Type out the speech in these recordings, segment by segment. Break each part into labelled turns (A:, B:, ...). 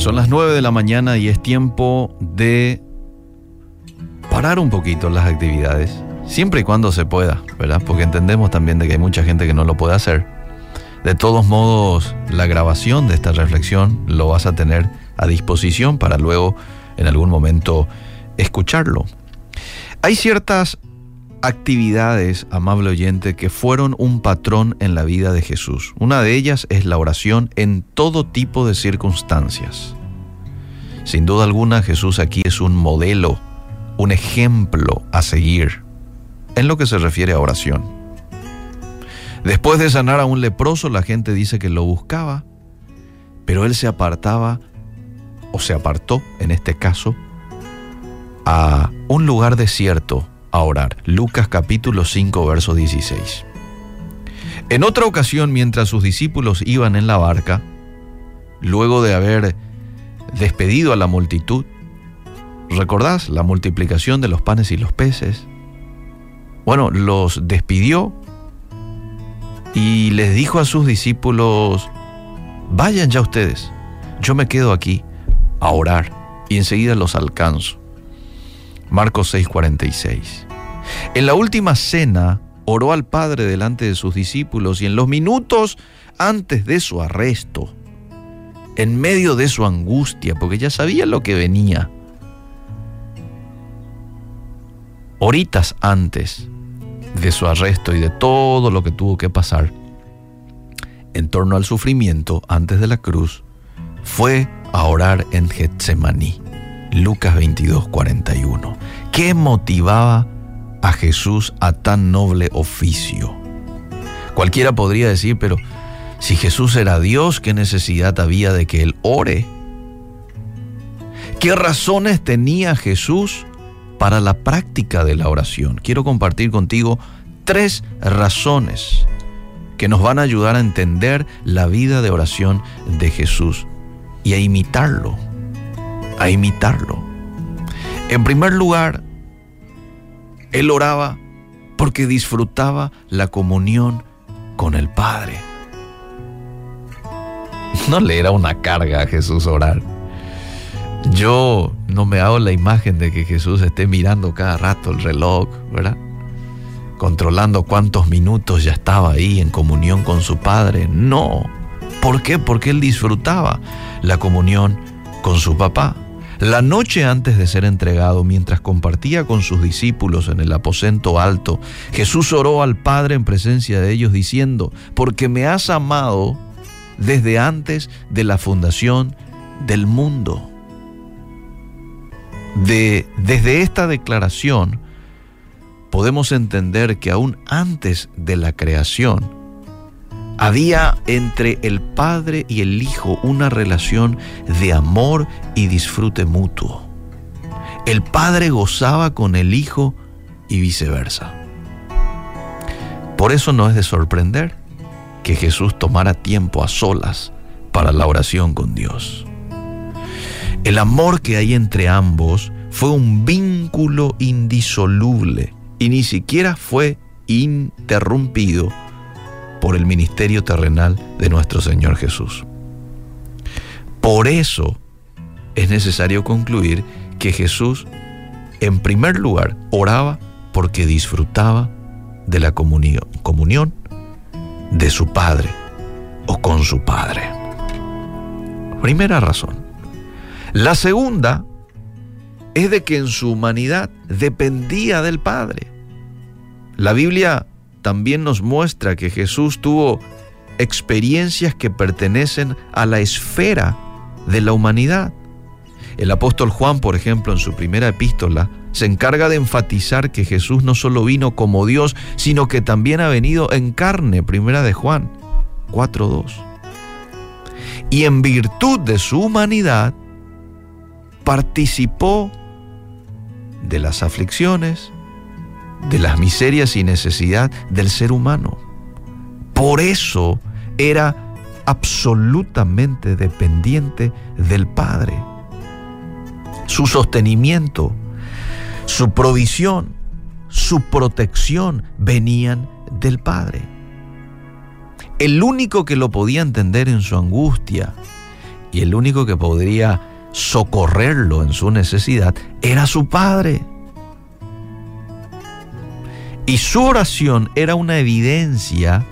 A: Son las 9 de la mañana y es tiempo de parar un poquito las actividades, siempre y cuando se pueda, ¿verdad? Porque entendemos también de que hay mucha gente que no lo puede hacer. De todos modos, la grabación de esta reflexión lo vas a tener a disposición para luego en algún momento escucharlo. Hay ciertas actividades, amable oyente, que fueron un patrón en la vida de Jesús. Una de ellas es la oración en todo tipo de circunstancias. Sin duda alguna, Jesús aquí es un modelo, un ejemplo a seguir en lo que se refiere a oración. Después de sanar a un leproso, la gente dice que lo buscaba, pero él se apartaba, o se apartó en este caso, a un lugar desierto Lucas capítulo 5, verso 16. En otra ocasión, mientras sus discípulos iban en la barca, luego de haber despedido a la multitud, ¿recordás la multiplicación de los panes y los peces? Bueno, los despidió y les dijo a sus discípulos, vayan ya ustedes, yo me quedo aquí a orar y enseguida los alcanzo. Marcos 6:46. En la última cena oró al Padre delante de sus discípulos y en los minutos antes de su arresto, en medio de su angustia, porque ya sabía lo que venía, horitas antes de su arresto y de todo lo que tuvo que pasar en torno al sufrimiento antes de la cruz, fue a orar en Getsemaní. Lucas 22, 41. ¿Qué motivaba a Jesús a tan noble oficio? Cualquiera podría decir, pero si Jesús era Dios, ¿qué necesidad había de que Él ore? ¿Qué razones tenía Jesús para la práctica de la oración? Quiero compartir contigo tres razones que nos van a ayudar a entender la vida de oración de Jesús y a imitarlo a imitarlo. En primer lugar, él oraba porque disfrutaba la comunión con el Padre. No le era una carga a Jesús orar. Yo no me hago la imagen de que Jesús esté mirando cada rato el reloj, ¿verdad? Controlando cuántos minutos ya estaba ahí en comunión con su Padre. No. ¿Por qué? Porque él disfrutaba la comunión con su papá. La noche antes de ser entregado, mientras compartía con sus discípulos en el aposento alto, Jesús oró al Padre en presencia de ellos diciendo, porque me has amado desde antes de la fundación del mundo. De, desde esta declaración podemos entender que aún antes de la creación, había entre el Padre y el Hijo una relación de amor y disfrute mutuo. El Padre gozaba con el Hijo y viceversa. Por eso no es de sorprender que Jesús tomara tiempo a solas para la oración con Dios. El amor que hay entre ambos fue un vínculo indisoluble y ni siquiera fue interrumpido por el ministerio terrenal de nuestro Señor Jesús. Por eso es necesario concluir que Jesús, en primer lugar, oraba porque disfrutaba de la comunión, comunión de su Padre o con su Padre. Primera razón. La segunda es de que en su humanidad dependía del Padre. La Biblia también nos muestra que Jesús tuvo experiencias que pertenecen a la esfera de la humanidad. El apóstol Juan, por ejemplo, en su primera epístola, se encarga de enfatizar que Jesús no solo vino como Dios, sino que también ha venido en carne, primera de Juan 4.2. Y en virtud de su humanidad, participó de las aflicciones, de las miserias y necesidad del ser humano. Por eso era absolutamente dependiente del Padre. Su sostenimiento, su provisión, su protección venían del Padre. El único que lo podía entender en su angustia y el único que podría socorrerlo en su necesidad era su Padre. Y su oración era una evidencia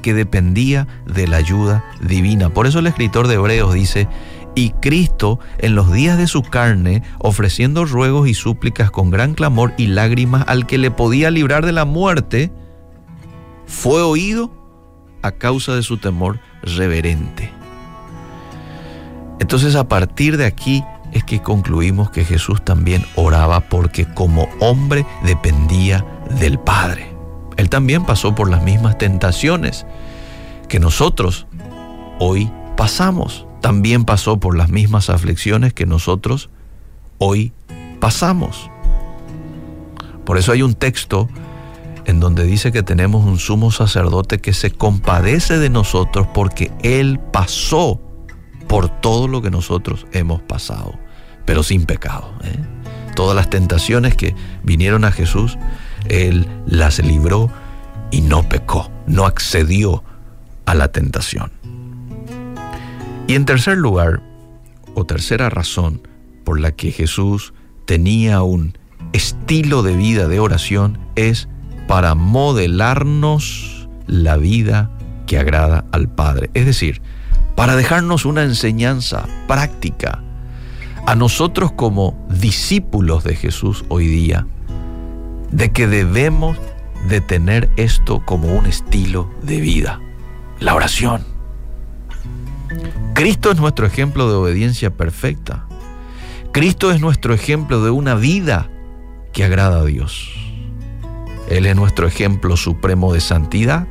A: que dependía de la ayuda divina. Por eso el escritor de Hebreos dice, y Cristo en los días de su carne, ofreciendo ruegos y súplicas con gran clamor y lágrimas al que le podía librar de la muerte, fue oído a causa de su temor reverente. Entonces a partir de aquí es que concluimos que Jesús también oraba porque como hombre dependía del Padre. Él también pasó por las mismas tentaciones que nosotros hoy pasamos. También pasó por las mismas aflicciones que nosotros hoy pasamos. Por eso hay un texto en donde dice que tenemos un sumo sacerdote que se compadece de nosotros porque Él pasó por todo lo que nosotros hemos pasado, pero sin pecado. ¿eh? Todas las tentaciones que vinieron a Jesús, Él las libró y no pecó, no accedió a la tentación. Y en tercer lugar, o tercera razón por la que Jesús tenía un estilo de vida de oración es para modelarnos la vida que agrada al Padre. Es decir, para dejarnos una enseñanza práctica a nosotros como discípulos de Jesús hoy día, de que debemos de tener esto como un estilo de vida, la oración. Cristo es nuestro ejemplo de obediencia perfecta. Cristo es nuestro ejemplo de una vida que agrada a Dios. Él es nuestro ejemplo supremo de santidad,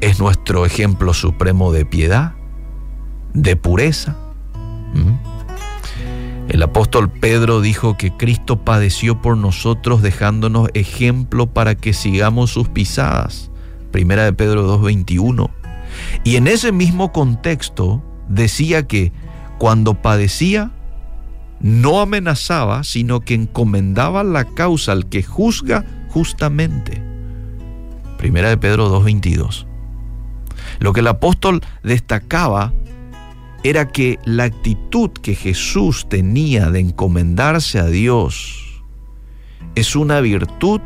A: es nuestro ejemplo supremo de piedad, de pureza. El apóstol Pedro dijo que Cristo padeció por nosotros dejándonos ejemplo para que sigamos sus pisadas. Primera de Pedro 2.21. Y en ese mismo contexto decía que cuando padecía, no amenazaba, sino que encomendaba la causa al que juzga justamente. Primera de Pedro 2.22. Lo que el apóstol destacaba era que la actitud que Jesús tenía de encomendarse a Dios es una virtud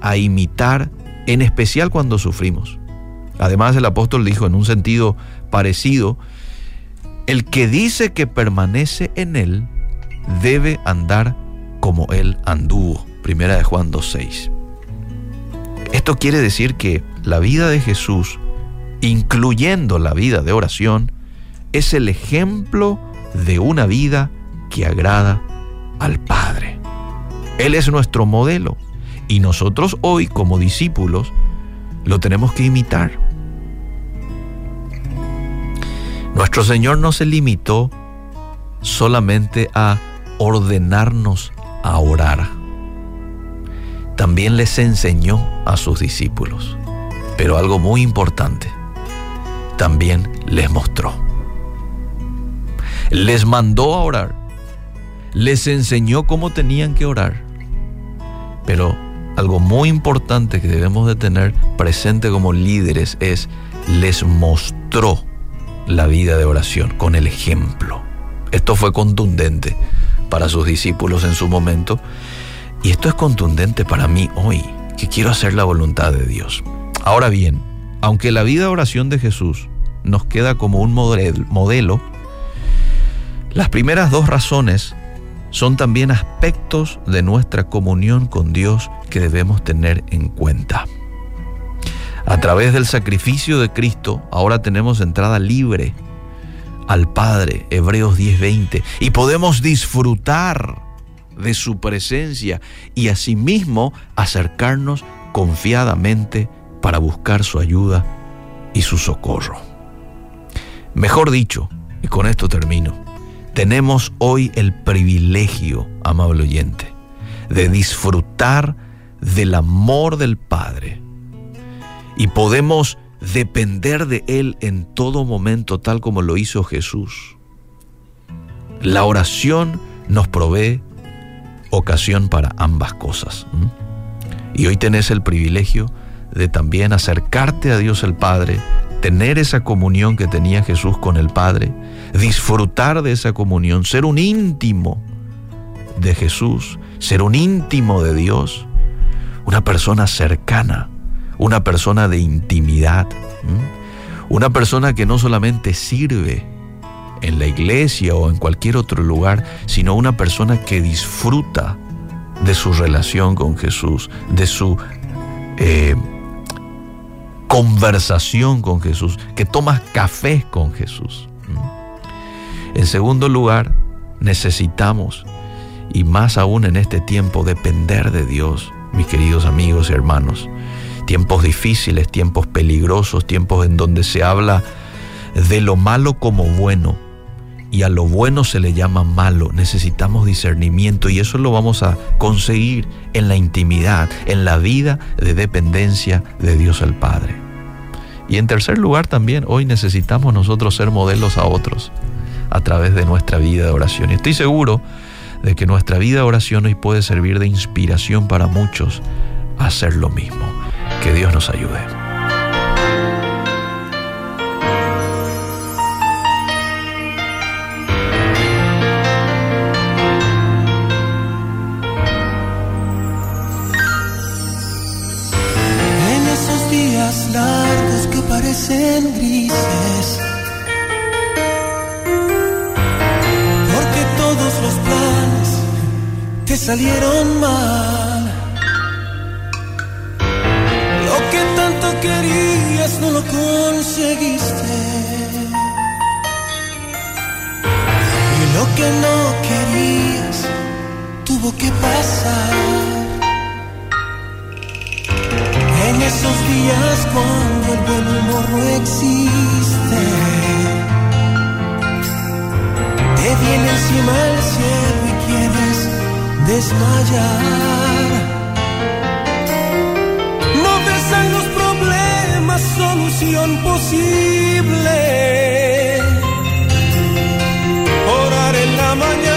A: a imitar, en especial cuando sufrimos. Además, el apóstol dijo en un sentido parecido, el que dice que permanece en él debe andar como él anduvo. Primera de Juan 2.6. Esto quiere decir que la vida de Jesús, incluyendo la vida de oración, es el ejemplo de una vida que agrada al Padre. Él es nuestro modelo y nosotros hoy como discípulos lo tenemos que imitar. Nuestro Señor no se limitó solamente a ordenarnos a orar. También les enseñó a sus discípulos. Pero algo muy importante, también les mostró. Les mandó a orar. Les enseñó cómo tenían que orar. Pero algo muy importante que debemos de tener presente como líderes es les mostró la vida de oración con el ejemplo. Esto fue contundente para sus discípulos en su momento y esto es contundente para mí hoy, que quiero hacer la voluntad de Dios. Ahora bien, aunque la vida de oración de Jesús nos queda como un modelo, las primeras dos razones son también aspectos de nuestra comunión con Dios que debemos tener en cuenta. A través del sacrificio de Cristo, ahora tenemos entrada libre al Padre, Hebreos 10:20, y podemos disfrutar de su presencia y asimismo acercarnos confiadamente para buscar su ayuda y su socorro. Mejor dicho, y con esto termino, tenemos hoy el privilegio, amable oyente, de disfrutar del amor del Padre y podemos depender de Él en todo momento, tal como lo hizo Jesús. La oración nos provee ocasión para ambas cosas. Y hoy tenés el privilegio de también acercarte a Dios el Padre, tener esa comunión que tenía Jesús con el Padre, disfrutar de esa comunión, ser un íntimo de Jesús, ser un íntimo de Dios, una persona cercana, una persona de intimidad, una persona que no solamente sirve en la iglesia o en cualquier otro lugar, sino una persona que disfruta de su relación con Jesús, de su eh, conversación con Jesús, que tomas café con Jesús. En segundo lugar, necesitamos, y más aún en este tiempo, depender de Dios, mis queridos amigos y hermanos. Tiempos difíciles, tiempos peligrosos, tiempos en donde se habla de lo malo como bueno y a lo bueno se le llama malo. Necesitamos discernimiento y eso lo vamos a conseguir en la intimidad, en la vida de dependencia de Dios el Padre. Y en tercer lugar también, hoy necesitamos nosotros ser modelos a otros a través de nuestra vida de oración. Y estoy seguro de que nuestra vida de oración hoy puede servir de inspiración para muchos a hacer lo mismo. Que Dios nos ayude.
B: Parecen grises. Porque todos los planes te salieron mal. Lo que tanto querías no lo conseguiste. Y lo que no querías tuvo que pasar. Esos días cuando el buen humor no existe, te viene encima el cielo y quieres desmayar. No ves los problemas solución posible. Orar en la mañana